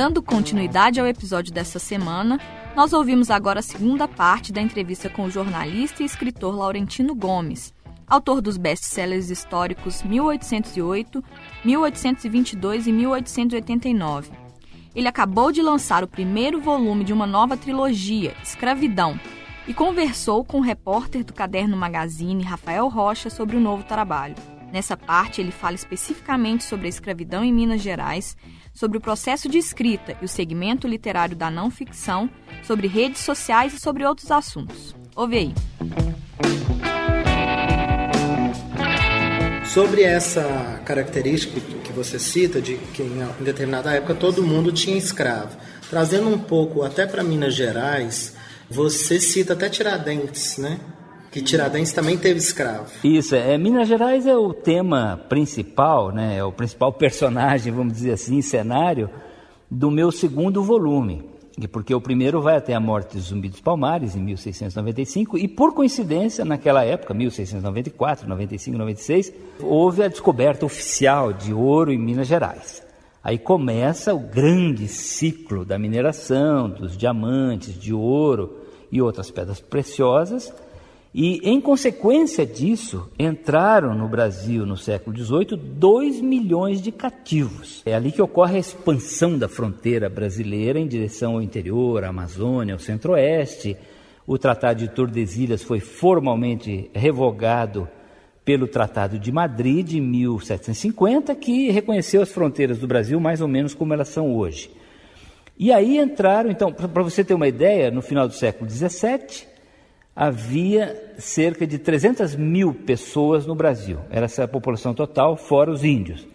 Dando continuidade ao episódio desta semana, nós ouvimos agora a segunda parte da entrevista com o jornalista e escritor Laurentino Gomes, autor dos best-sellers históricos 1808, 1822 e 1889. Ele acabou de lançar o primeiro volume de uma nova trilogia, Escravidão, e conversou com o repórter do Caderno Magazine, Rafael Rocha, sobre o novo trabalho. Nessa parte, ele fala especificamente sobre a escravidão em Minas Gerais, sobre o processo de escrita e o segmento literário da não ficção, sobre redes sociais e sobre outros assuntos. Ouve aí. Sobre essa característica que você cita, de que em determinada época todo mundo tinha escravo, trazendo um pouco até para Minas Gerais, você cita até Tiradentes, né? Que Tiradentes também teve escravo. Isso, é, Minas Gerais é o tema principal, né? É o principal personagem, vamos dizer assim, cenário do meu segundo volume porque o primeiro vai até a morte de Zumbi dos Palmares, em 1695, e por coincidência, naquela época, 1694, 95, 96, houve a descoberta oficial de ouro em Minas Gerais. Aí começa o grande ciclo da mineração, dos diamantes, de ouro e outras pedras preciosas, e, em consequência disso, entraram no Brasil no século XVIII 2 milhões de cativos. É ali que ocorre a expansão da fronteira brasileira em direção ao interior, à Amazônia, ao centro-oeste. O Tratado de Tordesilhas foi formalmente revogado pelo Tratado de Madrid de 1750, que reconheceu as fronteiras do Brasil mais ou menos como elas são hoje. E aí entraram, então, para você ter uma ideia, no final do século XVII, havia cerca de 300 mil pessoas no Brasil. Era essa a população total, fora os índios.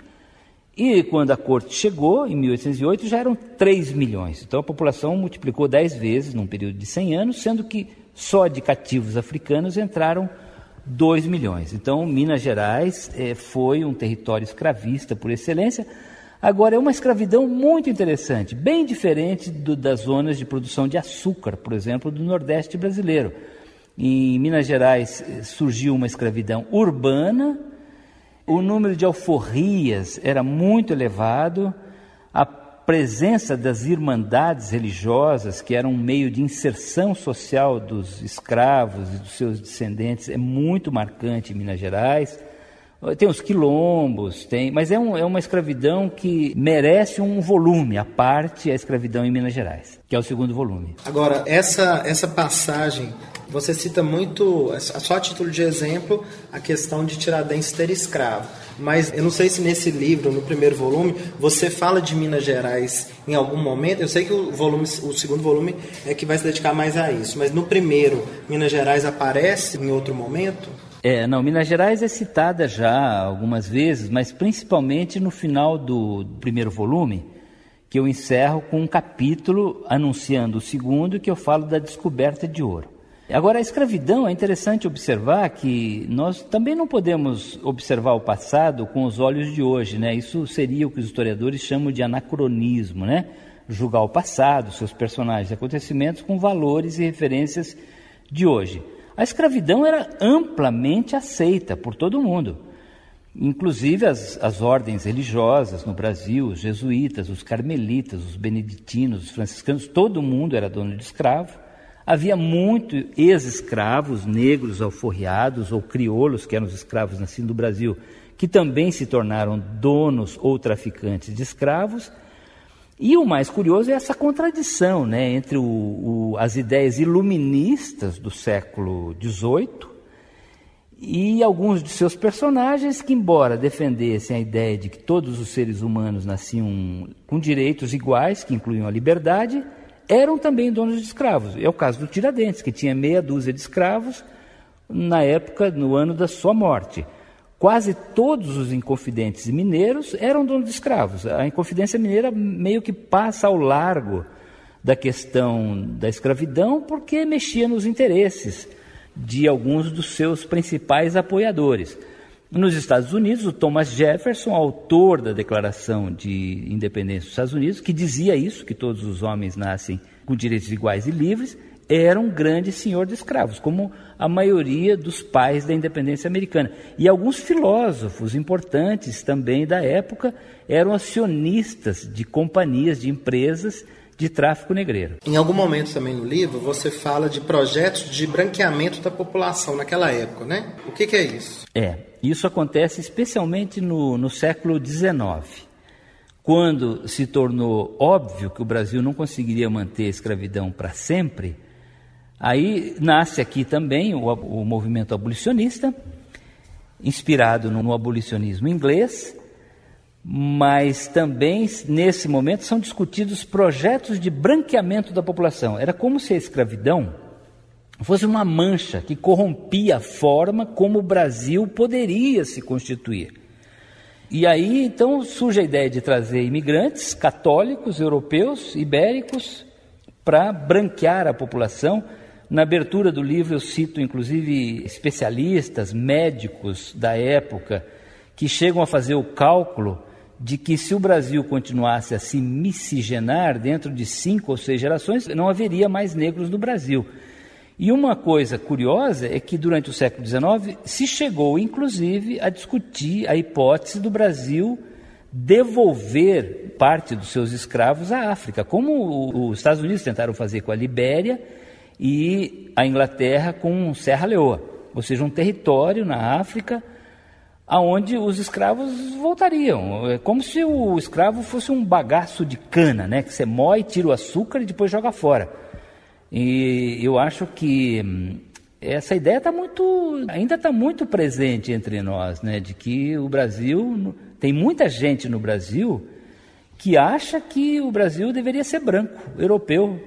E quando a corte chegou, em 1808, já eram 3 milhões. Então a população multiplicou 10 vezes num período de 100 anos, sendo que só de cativos africanos entraram 2 milhões. Então Minas Gerais eh, foi um território escravista por excelência. Agora, é uma escravidão muito interessante, bem diferente do, das zonas de produção de açúcar, por exemplo, do Nordeste brasileiro em Minas Gerais eh, surgiu uma escravidão urbana, o número de alforrias era muito elevado, a presença das irmandades religiosas, que eram um meio de inserção social dos escravos e dos seus descendentes, é muito marcante em Minas Gerais. Tem os quilombos, tem, mas é, um, é uma escravidão que merece um volume, a parte a escravidão em Minas Gerais, que é o segundo volume. Agora, essa, essa passagem você cita muito, só a título de exemplo, a questão de Tiradentes ter escravo. Mas eu não sei se nesse livro, no primeiro volume, você fala de Minas Gerais em algum momento. Eu sei que o volume, o segundo volume é que vai se dedicar mais a isso. Mas no primeiro, Minas Gerais aparece em outro momento? É, não, Minas Gerais é citada já algumas vezes, mas principalmente no final do primeiro volume, que eu encerro com um capítulo anunciando o segundo, que eu falo da descoberta de ouro. Agora, a escravidão é interessante observar que nós também não podemos observar o passado com os olhos de hoje, né? Isso seria o que os historiadores chamam de anacronismo, né? Julgar o passado, seus personagens e acontecimentos com valores e referências de hoje. A escravidão era amplamente aceita por todo mundo. Inclusive as, as ordens religiosas no Brasil, os jesuítas, os carmelitas, os beneditinos, os franciscanos, todo mundo era dono de escravo. Havia muitos ex-escravos negros alforriados ou crioulos, que eram os escravos nascidos no Brasil, que também se tornaram donos ou traficantes de escravos. E o mais curioso é essa contradição né, entre o, o, as ideias iluministas do século XVIII e alguns de seus personagens que, embora defendessem a ideia de que todos os seres humanos nasciam com direitos iguais, que incluíam a liberdade, eram também donos de escravos. É o caso do Tiradentes, que tinha meia dúzia de escravos na época, no ano da sua morte. Quase todos os inconfidentes mineiros eram donos de escravos. A Inconfidência Mineira meio que passa ao largo da questão da escravidão porque mexia nos interesses de alguns dos seus principais apoiadores. Nos Estados Unidos, o Thomas Jefferson, autor da Declaração de Independência dos Estados Unidos, que dizia isso, que todos os homens nascem com direitos iguais e livres, era um grande senhor de escravos, como a maioria dos pais da independência americana. E alguns filósofos importantes também da época eram acionistas de companhias, de empresas de tráfico negreiro. Em algum momento também no livro você fala de projetos de branqueamento da população naquela época, né? O que, que é isso? É, isso acontece especialmente no, no século XIX, quando se tornou óbvio que o Brasil não conseguiria manter a escravidão para sempre. Aí nasce aqui também o, o movimento abolicionista, inspirado no, no abolicionismo inglês, mas também nesse momento são discutidos projetos de branqueamento da população. Era como se a escravidão fosse uma mancha que corrompia a forma como o Brasil poderia se constituir. E aí então surge a ideia de trazer imigrantes católicos, europeus, ibéricos, para branquear a população. Na abertura do livro eu cito inclusive especialistas, médicos da época, que chegam a fazer o cálculo de que se o Brasil continuasse a se miscigenar dentro de cinco ou seis gerações, não haveria mais negros no Brasil. E uma coisa curiosa é que durante o século XIX se chegou, inclusive, a discutir a hipótese do Brasil devolver parte dos seus escravos à África, como os Estados Unidos tentaram fazer com a Libéria e a Inglaterra com Serra Leoa, ou seja, um território na África aonde os escravos voltariam. É como se o escravo fosse um bagaço de cana, né? Que você moe, tira o açúcar e depois joga fora. E eu acho que hum, essa ideia está muito, ainda está muito presente entre nós, né? De que o Brasil tem muita gente no Brasil que acha que o Brasil deveria ser branco, europeu,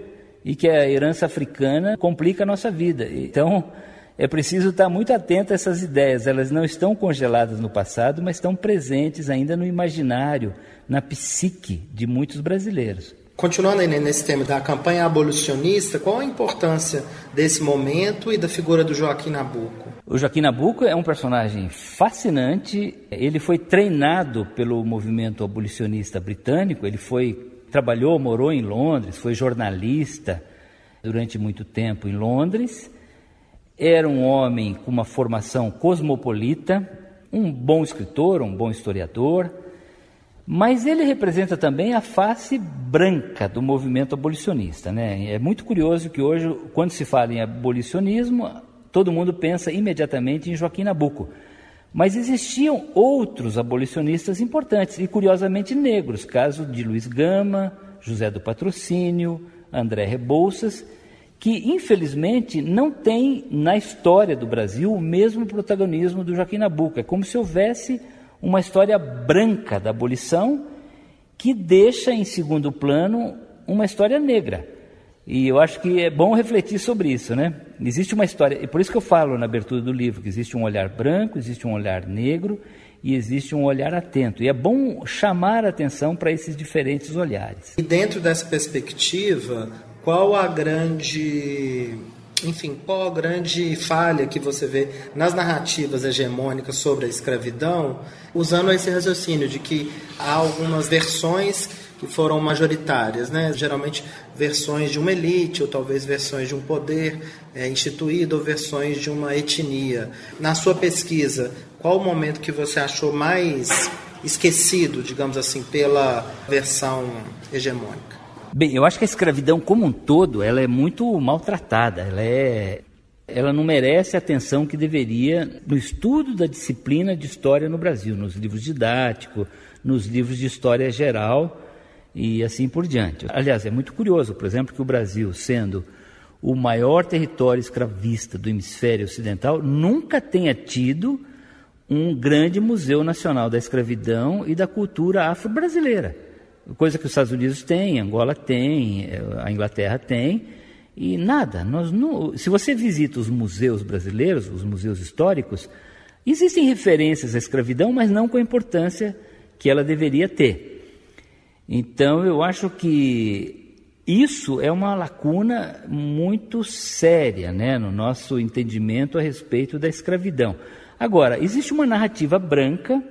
e que a herança africana complica a nossa vida. Então é preciso estar muito atento a essas ideias. Elas não estão congeladas no passado, mas estão presentes ainda no imaginário, na psique de muitos brasileiros. Continuando aí nesse tema da campanha abolicionista, qual a importância desse momento e da figura do Joaquim Nabuco? O Joaquim Nabuco é um personagem fascinante. Ele foi treinado pelo movimento abolicionista britânico. Ele foi trabalhou, morou em Londres, foi jornalista durante muito tempo em Londres era um homem com uma formação cosmopolita, um bom escritor, um bom historiador, mas ele representa também a face branca do movimento abolicionista. Né? É muito curioso que hoje, quando se fala em abolicionismo, todo mundo pensa imediatamente em Joaquim Nabuco. Mas existiam outros abolicionistas importantes, e curiosamente negros, caso de Luiz Gama, José do Patrocínio, André Rebouças, que infelizmente não tem na história do Brasil o mesmo protagonismo do Joaquim Nabuco. É como se houvesse uma história branca da abolição que deixa em segundo plano uma história negra. E eu acho que é bom refletir sobre isso, né? Existe uma história, e por isso que eu falo na abertura do livro que existe um olhar branco, existe um olhar negro e existe um olhar atento. E é bom chamar a atenção para esses diferentes olhares. E dentro dessa perspectiva, qual a grande enfim, qual a grande falha que você vê nas narrativas hegemônicas sobre a escravidão, usando esse raciocínio de que há algumas versões que foram majoritárias, né? geralmente versões de uma elite, ou talvez versões de um poder é, instituído, ou versões de uma etnia. Na sua pesquisa, qual o momento que você achou mais esquecido, digamos assim, pela versão hegemônica? Bem, eu acho que a escravidão como um todo, ela é muito maltratada, ela é ela não merece a atenção que deveria no estudo da disciplina de história no Brasil, nos livros didáticos, nos livros de história geral e assim por diante. Aliás, é muito curioso, por exemplo, que o Brasil, sendo o maior território escravista do hemisfério ocidental, nunca tenha tido um grande museu nacional da escravidão e da cultura afro-brasileira coisa que os Estados Unidos têm, Angola tem, eh, a Inglaterra tem, e nada. Nós não, se você visita os museus brasileiros, os museus históricos, existem referências à escravidão, mas não com a importância que ela deveria ter. Então, eu acho que isso é uma lacuna muito séria né, no nosso entendimento a respeito da escravidão. Agora, existe uma narrativa branca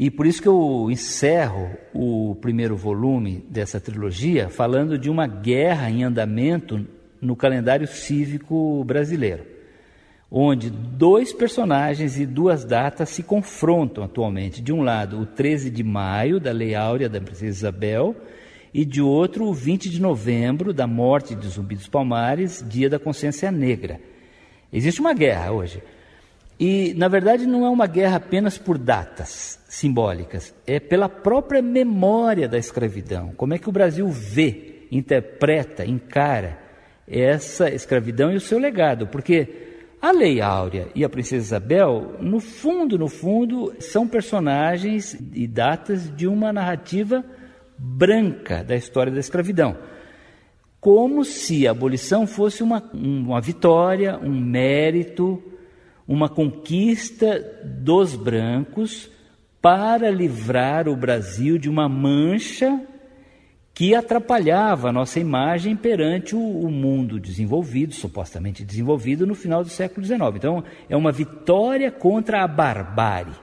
e por isso que eu encerro o primeiro volume dessa trilogia falando de uma guerra em andamento no calendário cívico brasileiro, onde dois personagens e duas datas se confrontam atualmente. De um lado, o 13 de maio, da Lei Áurea da Princesa Isabel, e de outro, o 20 de novembro, da morte de Zumbi dos Palmares, dia da consciência negra. Existe uma guerra hoje. E, na verdade, não é uma guerra apenas por datas simbólicas, é pela própria memória da escravidão. Como é que o Brasil vê, interpreta, encara essa escravidão e o seu legado? Porque a Lei Áurea e a Princesa Isabel, no fundo, no fundo, são personagens e datas de uma narrativa branca da história da escravidão. Como se a abolição fosse uma, uma vitória, um mérito, uma conquista dos brancos para livrar o Brasil de uma mancha que atrapalhava a nossa imagem perante o, o, mundo desenvolvido, supostamente desenvolvido, no final do século XIX. Então, é uma vitória contra a barbárie.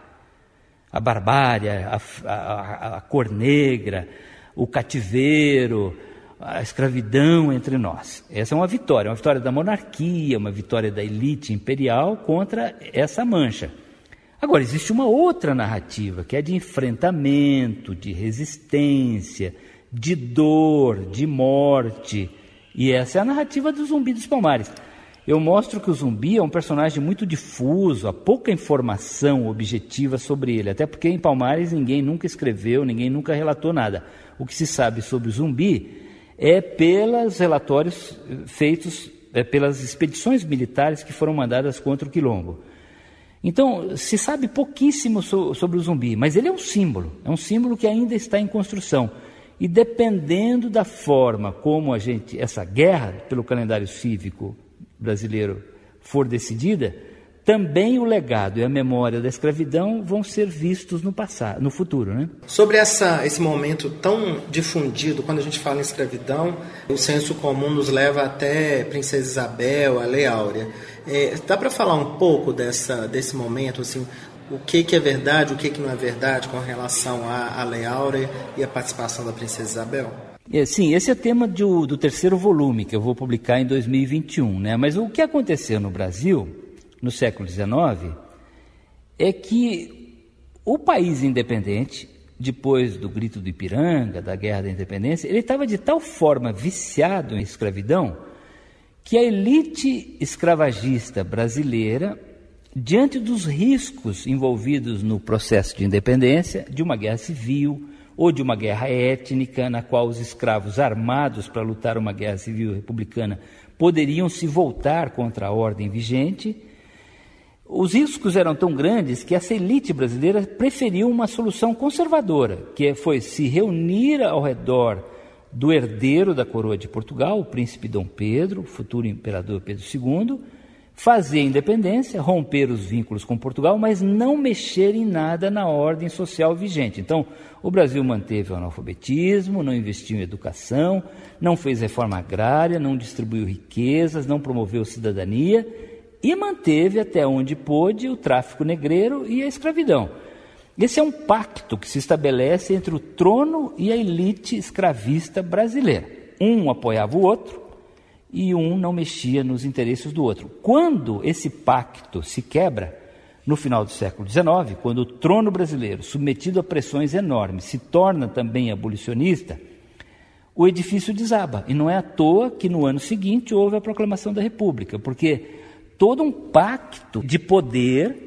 A barbárie, a, a, a cor negra, o cativeiro, a escravidão entre nós. Essa é uma vitória, uma vitória da monarquia, uma vitória da elite imperial contra essa mancha. Agora, existe uma outra narrativa, que é de enfrentamento, de resistência, de dor, de morte. E essa é a narrativa do Zumbi dos Palmares. Eu mostro que o zumbi é um personagem muito difuso, há pouca informação objetiva sobre ele, até porque em Palmares ninguém nunca escreveu, ninguém nunca relatou nada. O que se sabe sobre o zumbi é pelos relatórios feitos é, pelas expedições militares que foram mandadas contra o Quilombo. Então, se sabe pouquíssimo so, sobre o zumbi, mas ele é um símbolo, é um símbolo que ainda está em construção. E dependendo da forma como a gente, essa guerra pelo calendário cívico brasileiro for decidida, também o legado e a memória da escravidão vão ser vistos no passado, no futuro, né? Sobre essa, esse momento tão difundido, quando a gente fala em escravidão, o senso comum nos leva até Princesa Isabel, a Lei Áurea. É, dá para falar um pouco dessa, desse momento, assim, o que, que é verdade, o que, que não é verdade com relação à, à Lei Áurea e a participação da Princesa Isabel? É, sim, esse é tema do, do terceiro volume que eu vou publicar em 2021, né? Mas o que aconteceu no Brasil no século XIX é que o país independente, depois do grito do Ipiranga, da Guerra da Independência, ele estava de tal forma viciado em escravidão que a elite escravagista brasileira, diante dos riscos envolvidos no processo de independência, de uma guerra civil ou de uma guerra étnica, na qual os escravos armados para lutar uma guerra civil republicana poderiam se voltar contra a ordem vigente, os riscos eram tão grandes que essa elite brasileira preferiu uma solução conservadora, que foi se reunir ao redor do herdeiro da coroa de Portugal, o príncipe Dom Pedro, futuro imperador Pedro II, fazer a independência, romper os vínculos com Portugal, mas não mexer em nada na ordem social vigente. Então, o Brasil manteve o analfabetismo, não investiu em educação, não fez reforma agrária, não distribuiu riquezas, não promoveu cidadania e manteve até onde pôde o tráfico negreiro e a escravidão. Esse é um pacto que se estabelece entre o trono e a elite escravista brasileira. Um apoiava o outro e um não mexia nos interesses do outro. Quando esse pacto se quebra, no final do século XIX, quando o trono brasileiro, submetido a pressões enormes, se torna também abolicionista, o edifício desaba. E não é à toa que no ano seguinte houve a proclamação da República, porque todo um pacto de poder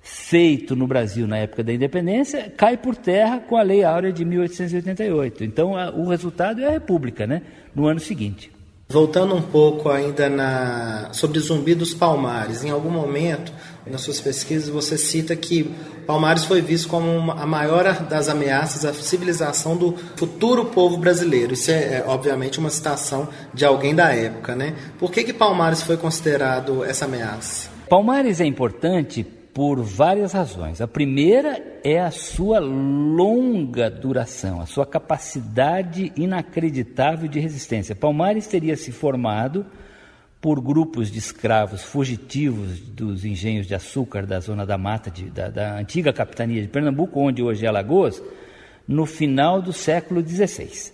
feito no Brasil na época da independência cai por terra com a Lei Áurea de 1888. Então, o resultado é a República, né, no ano seguinte. Voltando um pouco ainda na sobre Zumbi dos Palmares, em algum momento nas suas pesquisas você cita que Palmares foi visto como uma, a maior das ameaças à civilização do futuro povo brasileiro. Isso é, é, obviamente uma citação de alguém da época, né? Por que que Palmares foi considerado essa ameaça? Palmares é importante por várias razões. A primeira é a sua longa duração, a sua capacidade inacreditável de resistência. Palmares teria se formado por grupos de escravos fugitivos dos engenhos de açúcar da zona da mata, de, da, da, antiga capitania de Pernambuco, onde hoje é Alagoas, no final do século XVI.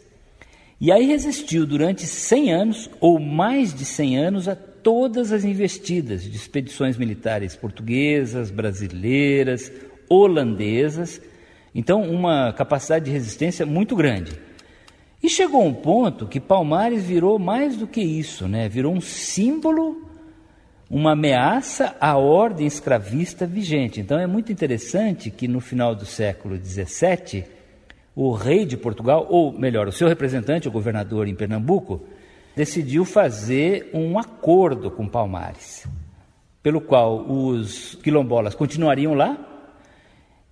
E aí resistiu durante 100 anos, ou mais de 100 anos, a todas as investidas de expedições militares portuguesas, brasileiras, holandesas. Então, uma capacidade de resistência muito grande. E chegou um ponto que Palmares virou mais do que isso, né? virou um símbolo, uma ameaça à ordem escravista vigente. Então é muito interessante que no final do século XVII, o rei de Portugal, ou melhor, o seu representante, o governador em Pernambuco, decidiu fazer um acordo com Palmares, pelo qual os quilombolas continuariam lá,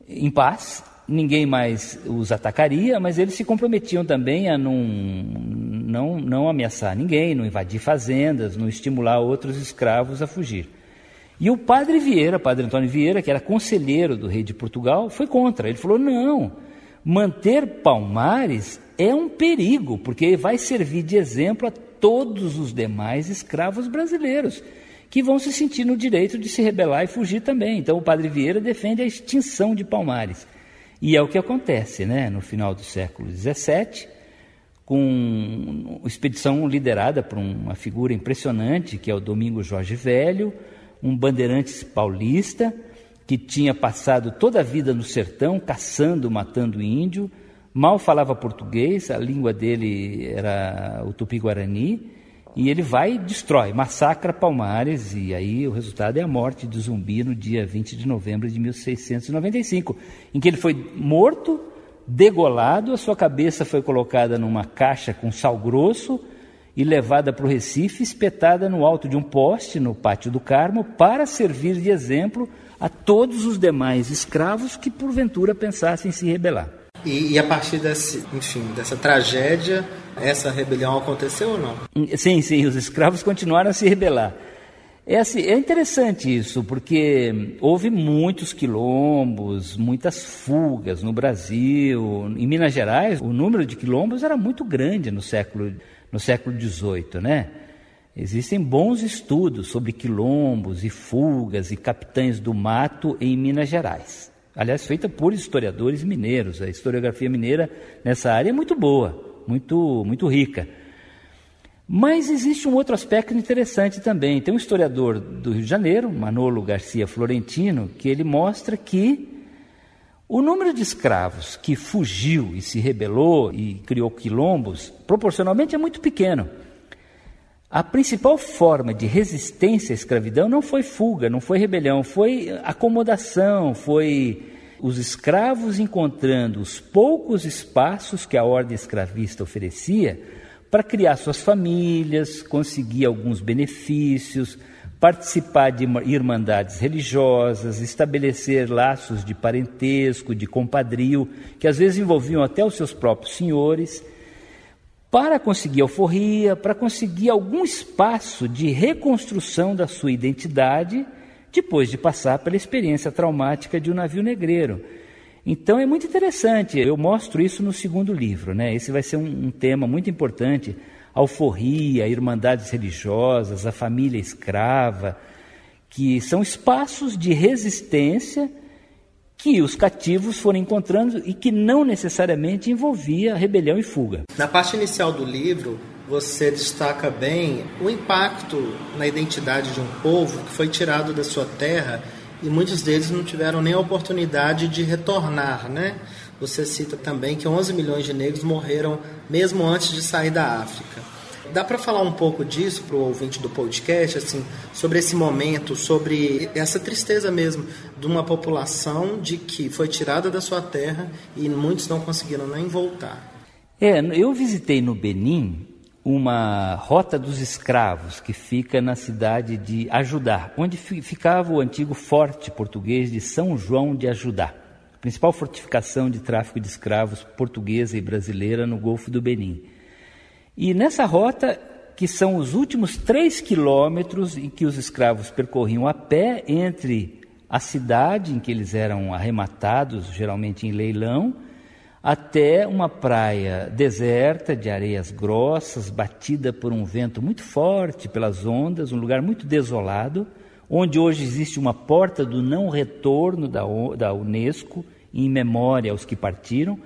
em paz, ninguém mais os atacaria, mas eles se comprometiam também a não, não, não ameaçar ninguém, não invadir fazendas, não estimular outros escravos a fugir. E o padre Vieira, padre Antônio Vieira, que era conselheiro do rei de Portugal, foi contra. Ele falou: não, manter Palmares é um perigo, porque vai servir de exemplo a todos os demais escravos brasileiros, que vão se sentir no direito de se rebelar e fugir também. Então o padre Vieira defende a extinção de Palmares. E é o que acontece, né? No final do século XVII, com uma expedição liderada por uma figura impressionante, que é o Domingo Jorge Velho, um bandeirantes paulista, que tinha passado toda a vida no sertão, caçando, matando índio, mal falava português, a língua dele era o tupi-guarani, e ele vai e destrói, massacra Palmares, e aí o resultado é a morte de Zumbi no dia 20 de novembro de 1695, em que ele foi morto, degolado, a sua cabeça foi colocada numa caixa com sal grosso e levada para o Recife, espetada no alto de um poste no Pátio do Carmo, para servir de exemplo a todos os demais escravos que porventura pensassem se rebelar. E, e, a partir desse, enfim, dessa tragédia, essa rebelião aconteceu ou não? Sim, sim, os escravos continuaram a se rebelar. É, assim, é interessante isso, porque houve muitos quilombos, muitas fugas no Brasil. Em Minas Gerais, o número de quilombos era muito grande no século, no século XVIII, né? Existem bons estudos sobre quilombos e fugas e capitães do mato em Minas Gerais. Aliás, feita por historiadores mineiros. A historiografia mineira nessa área é muito boa, muito, muito rica. Mas existe um outro aspecto interessante também. Tem um historiador do Rio de Janeiro, Manolo Garcia Florentino, que ele mostra que o número de escravos que fugiu e se rebelou e criou quilombos, proporcionalmente é muito pequeno. A principal forma de resistência à escravidão não foi fuga, não foi rebelião, foi acomodação, foi os escravos encontrando os poucos espaços que a ordem escravista oferecia para criar suas famílias, conseguir alguns benefícios, participar de irmandades religiosas, estabelecer laços de parentesco, de compadrio, que às vezes envolviam até os seus próprios senhores para conseguir alforria, para conseguir algum espaço de reconstrução da sua identidade depois de passar pela experiência traumática de um navio negreiro. Então é muito interessante, eu mostro isso no segundo livro, né? Esse vai ser um, um tema muito importante, alforria, irmandades religiosas, a família escrava, que são espaços de resistência que os cativos foram encontrando e que não necessariamente envolvia rebelião e fuga. Na parte inicial do livro, você destaca bem o impacto na identidade de um povo que foi tirado da sua terra e muitos deles não tiveram nem a oportunidade de retornar, né? Você cita também que 11 milhões de negros morreram mesmo antes de sair da África. Dá para falar um pouco disso para o ouvinte do podcast, assim, sobre esse momento, sobre essa tristeza mesmo de uma população de que foi tirada da sua terra e muitos não conseguiram nem voltar. É, eu visitei no Benin uma rota dos escravos que fica na cidade de Ajudá, onde ficava o antigo forte português de São João de Ajudá, principal fortificação de tráfico de escravos portuguesa e brasileira no Golfo do Benin. E nessa rota, que são os últimos três quilômetros em que os escravos percorriam a pé entre a cidade em que eles eram arrematados, geralmente em leilão, até uma praia deserta, de areias grossas, batida por um vento muito forte pelas ondas, um lugar muito desolado, onde hoje existe uma porta do não retorno da, da Unesco, em memória aos que partiram,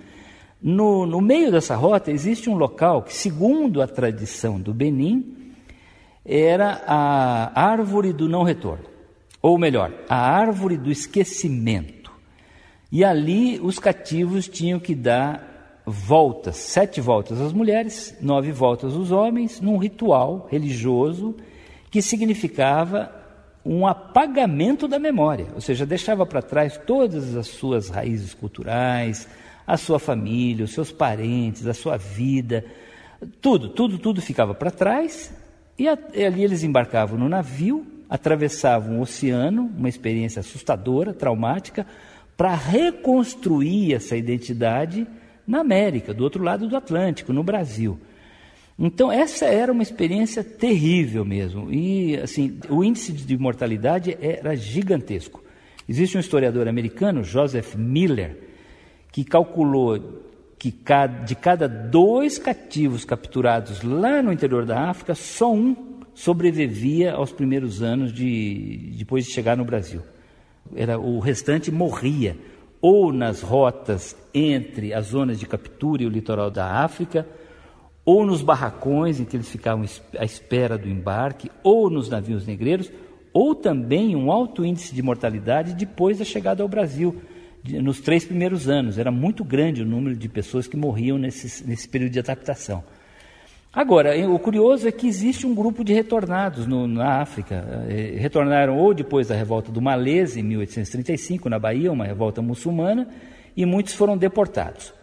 No, no meio dessa rota existe um local que, segundo a tradição do Benin, era a árvore do não retorno, ou melhor, a árvore do esquecimento. E ali os cativos tinham que dar voltas, sete voltas às mulheres, nove voltas aos homens, num ritual religioso que significava um apagamento da memória, ou seja, deixava para trás todas as suas raízes culturais, a sua família, os seus parentes, a sua vida, tudo, tudo, tudo ficava para trás e, a, e ali eles embarcavam no navio, atravessavam o oceano, uma experiência assustadora, traumática, para reconstruir essa identidade na América, do outro lado do Atlântico, no Brasil. Então, essa era uma experiência terrível mesmo. E, assim, o índice de mortalidade era gigantesco. Existe um historiador americano, Joseph Miller, que calculou que de cada dois cativos capturados lá no interior da África, só um sobrevivia aos primeiros anos de, depois de chegar no Brasil. Era, o restante morria ou nas rotas entre as zonas de captura e o litoral da África, ou nos barracões em que eles ficavam à espera do embarque, ou nos navios negreiros, ou também um alto índice de mortalidade depois da chegada ao Brasil nos três primeiros anos. Era muito grande o número de pessoas que morriam nesse, nesse período de adaptação. Agora, o curioso é que existe um grupo de retornados no, na África. Eh, retornaram ou depois da revolta do Malese, em 1835, na Bahia, uma revolta muçulmana, e muitos foram deportados.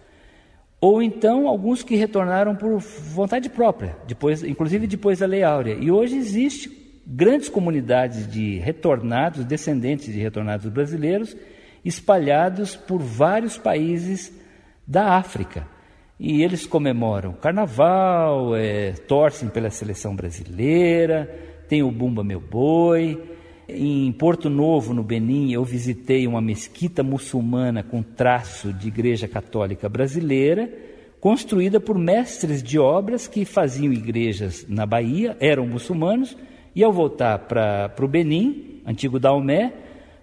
Ou então alguns que retornaram por vontade própria, depois, inclusive depois da Lei Áurea. E hoje existe grandes comunidades de retornados, descendentes de retornados brasileiros, espalhados por vários países da África. E eles comemoram carnaval, é, torcem pela seleção brasileira, tem o Bumba Meu Boi. Em Porto Novo, no Benin, eu visitei uma mesquita muçulmana com traço de igreja católica brasileira, construída por mestres de obras que faziam igrejas na Bahia, eram muçulmanos, e ao voltar para o Benin, antigo Daomé,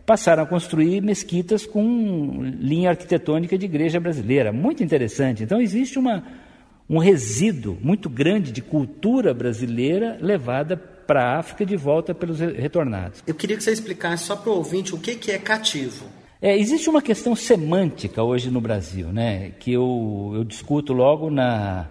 passaram a construir mesquitas com linha arquitetônica de igreja brasileira. Muito interessante. Então, existe uma, um resíduo muito grande de cultura brasileira levada para a África de volta pelos retornados. Eu queria que você explicasse só para o ouvinte o que, que é cativo. É, existe uma questão semântica hoje no Brasil, né, que eu, eu discuto logo na,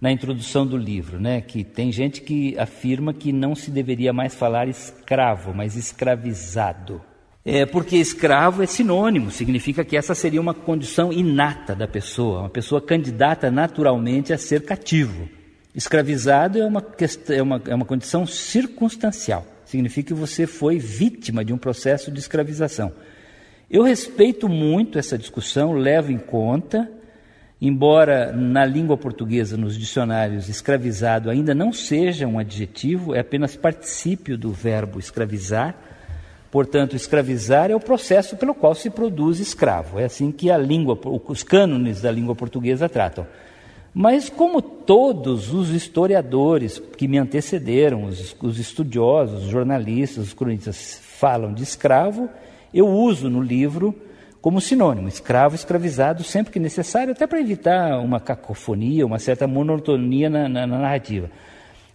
na introdução do livro, né, que tem gente que afirma que não se deveria mais falar escravo, mas escravizado. É porque escravo é sinônimo, significa que essa seria uma condição inata da pessoa, uma pessoa candidata naturalmente a ser cativo. Escravizado é uma, questão, é uma, é uma condição circunstancial, significa que você foi vítima de um processo de escravização. Eu respeito muito essa discussão, levo em conta, embora na língua portuguesa, nos dicionários, escravizado ainda não seja um adjetivo, é apenas particípio do verbo escravizar Portanto, escravizar é o processo pelo qual se produz escravo. É assim que a língua, os cânones da língua portuguesa tratam. Mas, como todos os historiadores que me antecederam, os, os estudiosos, os jornalistas, os cronistas falam de escravo, eu uso no livro como sinônimo, escravo, escravizado, sempre que necessário, até para evitar uma cacofonia, uma certa monotonia na, na, na narrativa.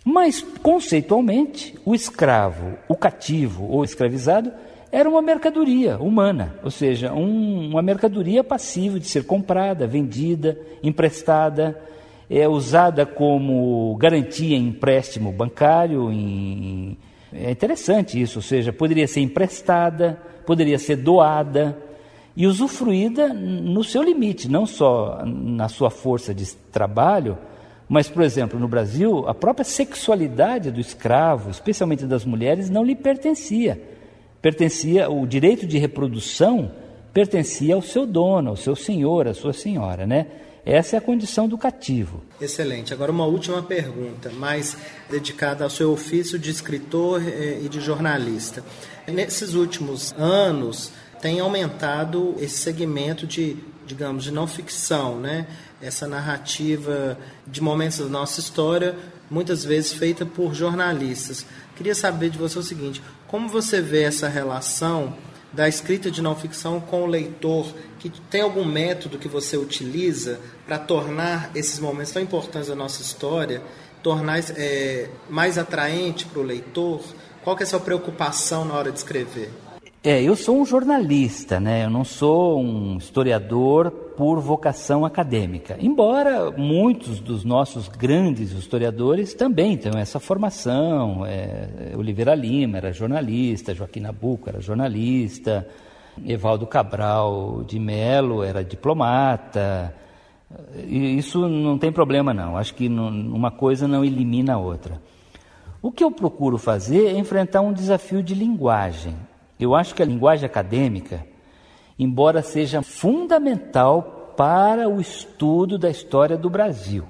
Mas, conceitualmente, o escravo, o cativo ou escravizado era uma mercadoria humana, ou seja, um, uma mercadoria passível de ser comprada, vendida, emprestada, é usada como garantia em empréstimo bancário. Em, é interessante isso, ou seja, poderia ser emprestada, poderia ser doada e usufruída no seu limite, não só na sua força de trabalho, mas, por exemplo, no Brasil, a própria sexualidade do escravo, especialmente das mulheres, não lhe pertencia. Pertencia o direito de reprodução pertencia ao seu dono, ao seu senhor, à sua senhora, né? Essa é a condição do cativo. Excelente. Agora uma última pergunta, mais dedicada ao seu ofício de escritor eh, e de jornalista. Nesses últimos anos tem aumentado esse segmento de, digamos, de não ficção, né? essa narrativa de momentos da nossa história, muitas vezes feita por jornalistas. Queria saber de você o seguinte: como você vê essa relação da escrita de não ficção com o leitor? Que tem algum método que você utiliza para tornar esses momentos tão importantes da nossa história, tornar é, mais atraente para o leitor? Qual que é a sua preocupação na hora de escrever? É, eu sou um jornalista, né? Eu não sou um historiador por vocação acadêmica. Embora muitos dos nossos grandes historiadores também tenham essa formação. É, Oliveira Lima era jornalista, Joaquim Nabuco era jornalista, Evaldo Cabral de Melo era diplomata. Isso não tem problema não. Acho que uma coisa não elimina a outra. O que eu procuro fazer é enfrentar um desafio de linguagem. Eu acho que a linguagem acadêmica, embora seja fundamental para o estudo da história do Brasil,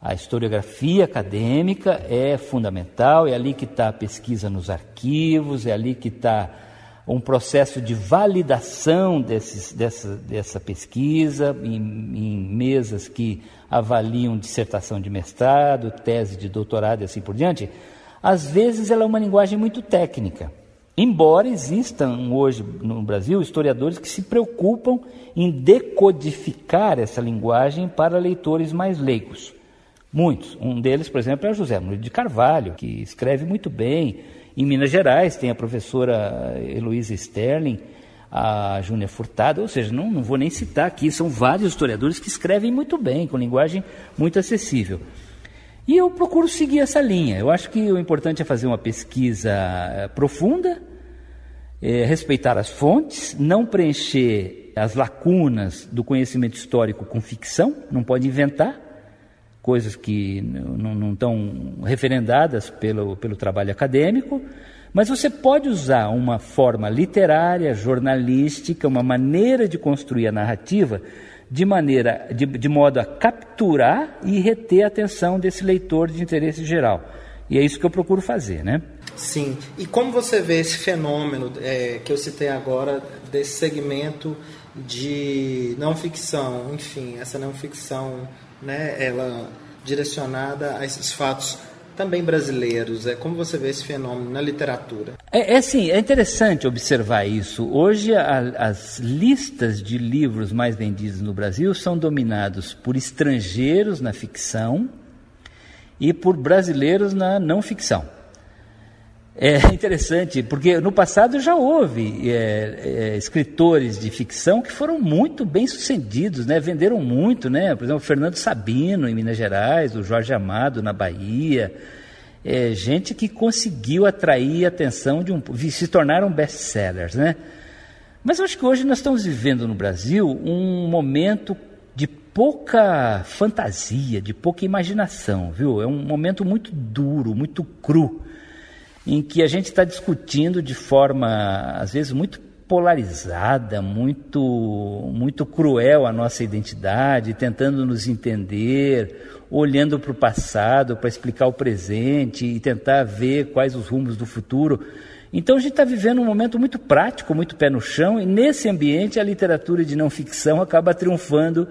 a historiografia acadêmica é fundamental, é ali que está a pesquisa nos arquivos, é ali que está um processo de validação desses, dessa, dessa pesquisa, em, em, mesas que avaliam dissertação de mestrado, tese de doutorado e assim por diante. Às vezes ela é uma linguagem muito técnica. Embora existam hoje no Brasil historiadores que se preocupam em decodificar essa linguagem para leitores mais leigos. Muitos. Um deles, por exemplo, é José Murilo de Carvalho, que escreve muito bem. Em Minas Gerais tem a professora Heloísa Sterling, a Júnia Furtado, ou seja, não, não vou nem citar aqui, são vários historiadores que escrevem muito bem, com linguagem muito acessível. E eu procuro seguir essa linha. Eu acho que o importante é fazer uma pesquisa eh, profunda, é, respeitar as fontes, não preencher as lacunas do conhecimento histórico com ficção, não pode inventar coisas que não estão referendadas pelo, pelo trabalho acadêmico, mas você pode usar uma forma literária, jornalística, uma maneira de construir a narrativa de maneira de, de modo a capturar e reter a atenção desse leitor de interesse geral. E é isso que eu procuro fazer, né? Sim. E como você vê esse fenômeno é, que eu citei agora desse segmento de não ficção, enfim, essa não ficção, né, ela direcionada a esses fatos também brasileiros. É como você vê esse fenômeno na literatura? É, é sim, é interessante observar isso. Hoje a, as listas de livros mais vendidos no Brasil são dominados por estrangeiros na ficção e por brasileiros na não ficção. É interessante, porque no passado já houve é, é, escritores de ficção que foram muito bem sucedidos, né? venderam muito, né? por exemplo, Fernando Sabino em Minas Gerais, o Jorge Amado na Bahia, é, gente que conseguiu atrair a atenção de um. se tornaram best-sellers. Né? Mas acho que hoje nós estamos vivendo no Brasil um momento de pouca fantasia, de pouca imaginação, viu? É um momento muito duro, muito cru em que a gente está discutindo de forma, às vezes, muito polarizada, muito, muito cruel a nossa identidade, tentando nos entender, olhando para o passado para explicar o presente e tentar ver quais os rumos do futuro. Então a gente está vivendo um momento muito prático, muito pé no chão, e nesse ambiente a literatura de não ficção acaba triunfando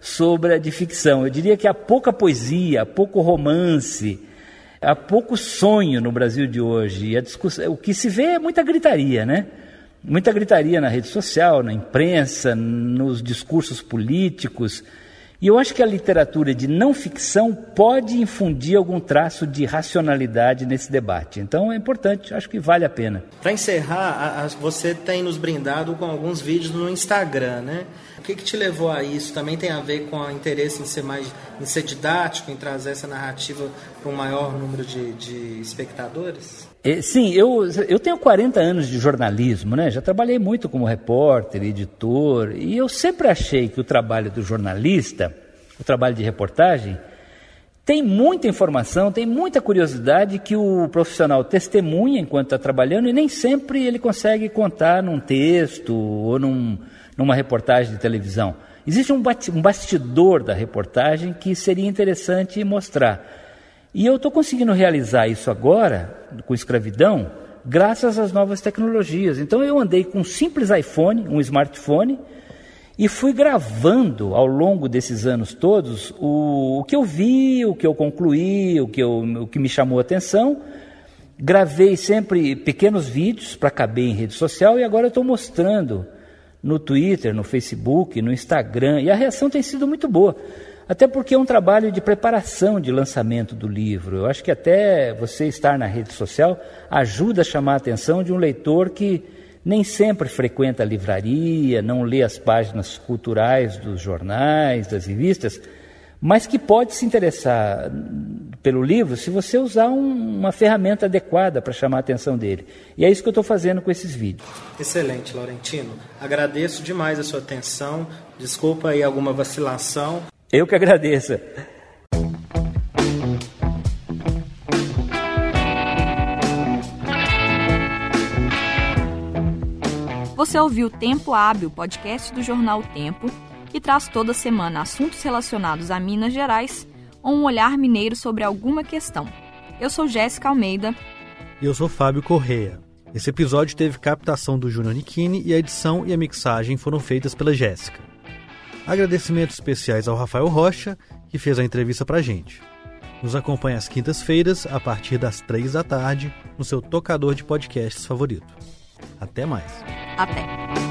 sobre a de ficção. Eu diria que há pouca poesia, pouco romance, Há pouco sonho no Brasil de hoje. E discussão, o que se vê é muita gritaria, né? Muita gritaria na rede social, na imprensa, nos discursos políticos. E eu acho que a literatura de não ficção pode infundir algum traço de racionalidade nesse debate. Então é importante, acho que vale a pena. Para encerrar, você tem nos brindado com alguns vídeos no Instagram, né? O que, que te levou a isso? Também tem a ver com o interesse em ser mais em ser didático, em trazer essa narrativa para um maior número de, de espectadores? É, sim, eu, eu tenho 40 anos de jornalismo, né? Já trabalhei muito como repórter, editor, e eu sempre achei que o trabalho do jornalista, o trabalho de reportagem, tem muita informação, tem muita curiosidade que o profissional testemunha enquanto está trabalhando e nem sempre ele consegue contar num texto ou num, numa reportagem de televisão. Existe um bastidor da reportagem que seria interessante mostrar. E eu estou conseguindo realizar isso agora, com escravidão, graças às novas tecnologias. Então eu andei com um simples iPhone, um smartphone, e fui gravando ao longo desses anos todos o, o que eu vi, o que eu concluí, o que, eu, o que me chamou a atenção, Gravei sempre pequenos vídeos para caber em rede social e agora estou mostrando no Twitter, no Facebook, no Instagram, e a reação tem sido muito boa. Até porque é um trabalho de preparação de lançamento do livro. Eu acho que até você estar na rede social ajuda a chamar a atenção de um leitor que nem sempre frequenta a livraria, não lê as páginas culturais dos jornais, das revistas, mas que pode se interessar pelo livro se você usar um, uma ferramenta adequada para chamar a atenção dele. E é isso que eu estou fazendo com esses vídeos. Excelente, Laurentino. Agradeço demais a sua atenção. Desculpa aí alguma vacilação. Eu que agradeço. Você ouviu Tempo Hábil, podcast do jornal Tempo, que traz toda semana assuntos relacionados a Minas Gerais ou um olhar mineiro sobre alguma questão. Eu sou Jéssica Almeida. E eu sou Fábio Correia. Esse episódio teve captação do Júnior Nikini e a edição e a mixagem foram feitas pela Jéssica. Agradecimentos especiais ao Rafael Rocha, que fez a entrevista pra gente. Nos acompanhe às quintas-feiras, a partir das três da tarde, no seu tocador de podcasts favorito. Até mais. Até.